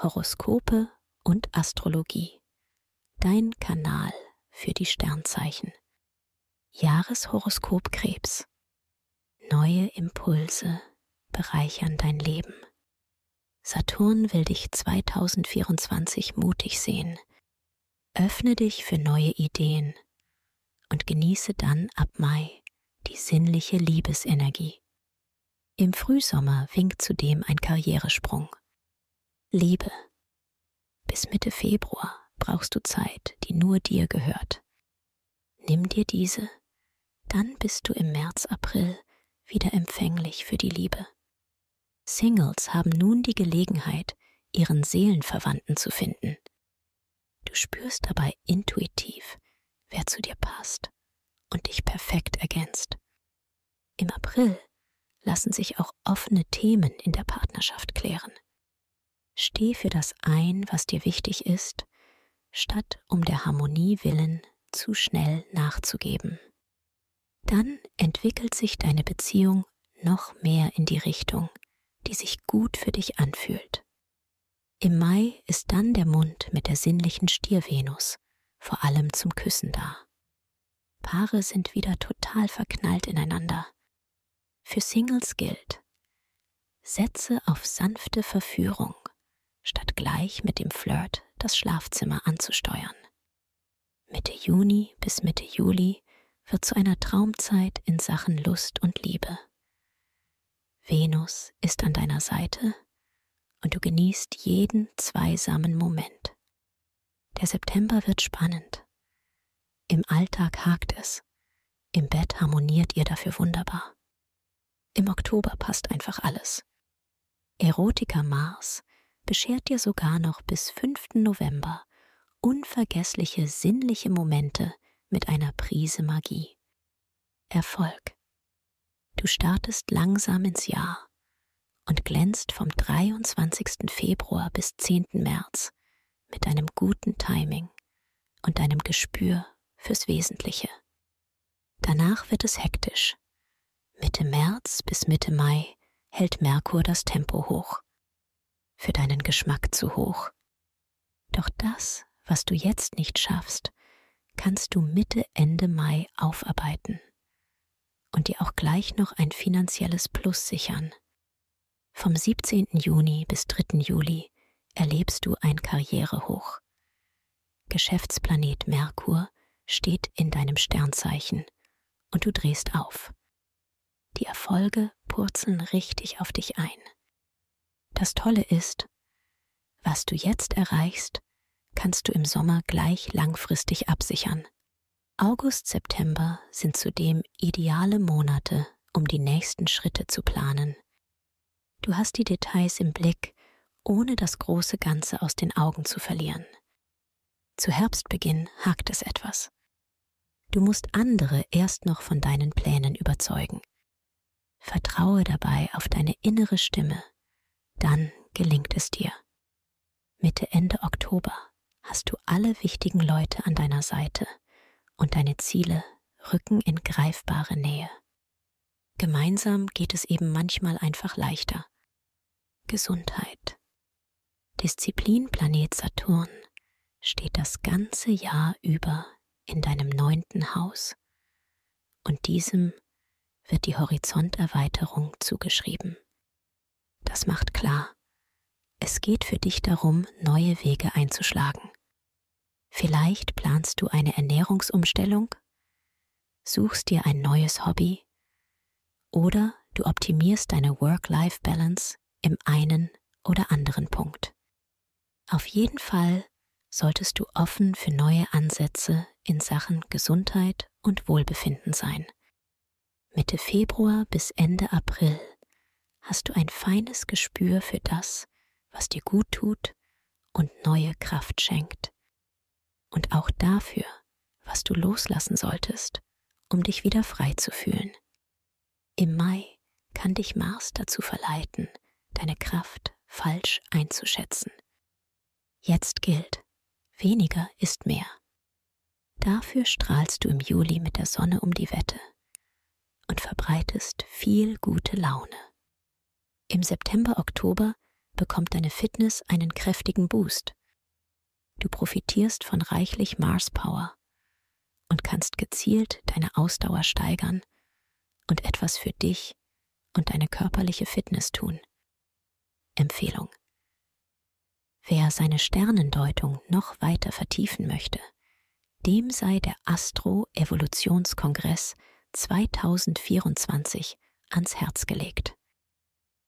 Horoskope und Astrologie. Dein Kanal für die Sternzeichen. Jahreshoroskop Krebs. Neue Impulse bereichern dein Leben. Saturn will dich 2024 mutig sehen. Öffne dich für neue Ideen und genieße dann ab Mai die sinnliche Liebesenergie. Im Frühsommer winkt zudem ein Karrieresprung. Liebe. Bis Mitte Februar brauchst du Zeit, die nur dir gehört. Nimm dir diese, dann bist du im März, April wieder empfänglich für die Liebe. Singles haben nun die Gelegenheit, ihren Seelenverwandten zu finden. Du spürst dabei intuitiv, wer zu dir passt und dich perfekt ergänzt. Im April lassen sich auch offene Themen in der Partnerschaft klären. Steh für das ein, was dir wichtig ist, statt um der Harmonie willen zu schnell nachzugeben. Dann entwickelt sich deine Beziehung noch mehr in die Richtung, die sich gut für dich anfühlt. Im Mai ist dann der Mund mit der sinnlichen Stiervenus vor allem zum Küssen da. Paare sind wieder total verknallt ineinander. Für Singles gilt, setze auf sanfte Verführung statt gleich mit dem Flirt das Schlafzimmer anzusteuern. Mitte Juni bis Mitte Juli wird zu einer Traumzeit in Sachen Lust und Liebe. Venus ist an deiner Seite und du genießt jeden zweisamen Moment. Der September wird spannend. Im Alltag hakt es, im Bett harmoniert ihr dafür wunderbar. Im Oktober passt einfach alles. Erotiker Mars beschert dir sogar noch bis 5. November unvergessliche sinnliche Momente mit einer Prise Magie. Erfolg. Du startest langsam ins Jahr und glänzt vom 23. Februar bis 10. März mit deinem guten Timing und deinem Gespür fürs Wesentliche. Danach wird es hektisch. Mitte März bis Mitte Mai hält Merkur das Tempo hoch für deinen Geschmack zu hoch. Doch das, was du jetzt nicht schaffst, kannst du Mitte, Ende Mai aufarbeiten und dir auch gleich noch ein finanzielles Plus sichern. Vom 17. Juni bis 3. Juli erlebst du ein Karrierehoch. Geschäftsplanet Merkur steht in deinem Sternzeichen und du drehst auf. Die Erfolge purzeln richtig auf dich ein. Das Tolle ist, was du jetzt erreichst, kannst du im Sommer gleich langfristig absichern. August, September sind zudem ideale Monate, um die nächsten Schritte zu planen. Du hast die Details im Blick, ohne das große Ganze aus den Augen zu verlieren. Zu Herbstbeginn hakt es etwas. Du musst andere erst noch von deinen Plänen überzeugen. Vertraue dabei auf deine innere Stimme, dann gelingt es dir. Mitte Ende Oktober hast du alle wichtigen Leute an deiner Seite und deine Ziele rücken in greifbare Nähe. Gemeinsam geht es eben manchmal einfach leichter. Gesundheit. Disziplin Planet Saturn steht das ganze Jahr über in deinem neunten Haus und diesem wird die Horizonterweiterung zugeschrieben. Das macht klar, es geht für dich darum, neue Wege einzuschlagen. Vielleicht planst du eine Ernährungsumstellung, suchst dir ein neues Hobby oder du optimierst deine Work-Life-Balance im einen oder anderen Punkt. Auf jeden Fall solltest du offen für neue Ansätze in Sachen Gesundheit und Wohlbefinden sein. Mitte Februar bis Ende April hast du ein feines Gespür für das, was dir gut tut und neue Kraft schenkt. Und auch dafür, was du loslassen solltest, um dich wieder frei zu fühlen. Im Mai kann dich Mars dazu verleiten, deine Kraft falsch einzuschätzen. Jetzt gilt, weniger ist mehr. Dafür strahlst du im Juli mit der Sonne um die Wette und verbreitest viel gute Laune. Im September, Oktober bekommt deine Fitness einen kräftigen Boost. Du profitierst von reichlich Mars Power und kannst gezielt deine Ausdauer steigern und etwas für dich und deine körperliche Fitness tun. Empfehlung. Wer seine Sternendeutung noch weiter vertiefen möchte, dem sei der Astro-Evolutionskongress 2024 ans Herz gelegt.